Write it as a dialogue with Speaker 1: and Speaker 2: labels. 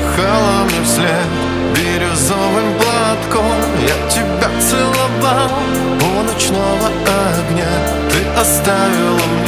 Speaker 1: махала мне вслед Бирюзовым платком. Я тебя целовал У ночного огня. Ты оставила мне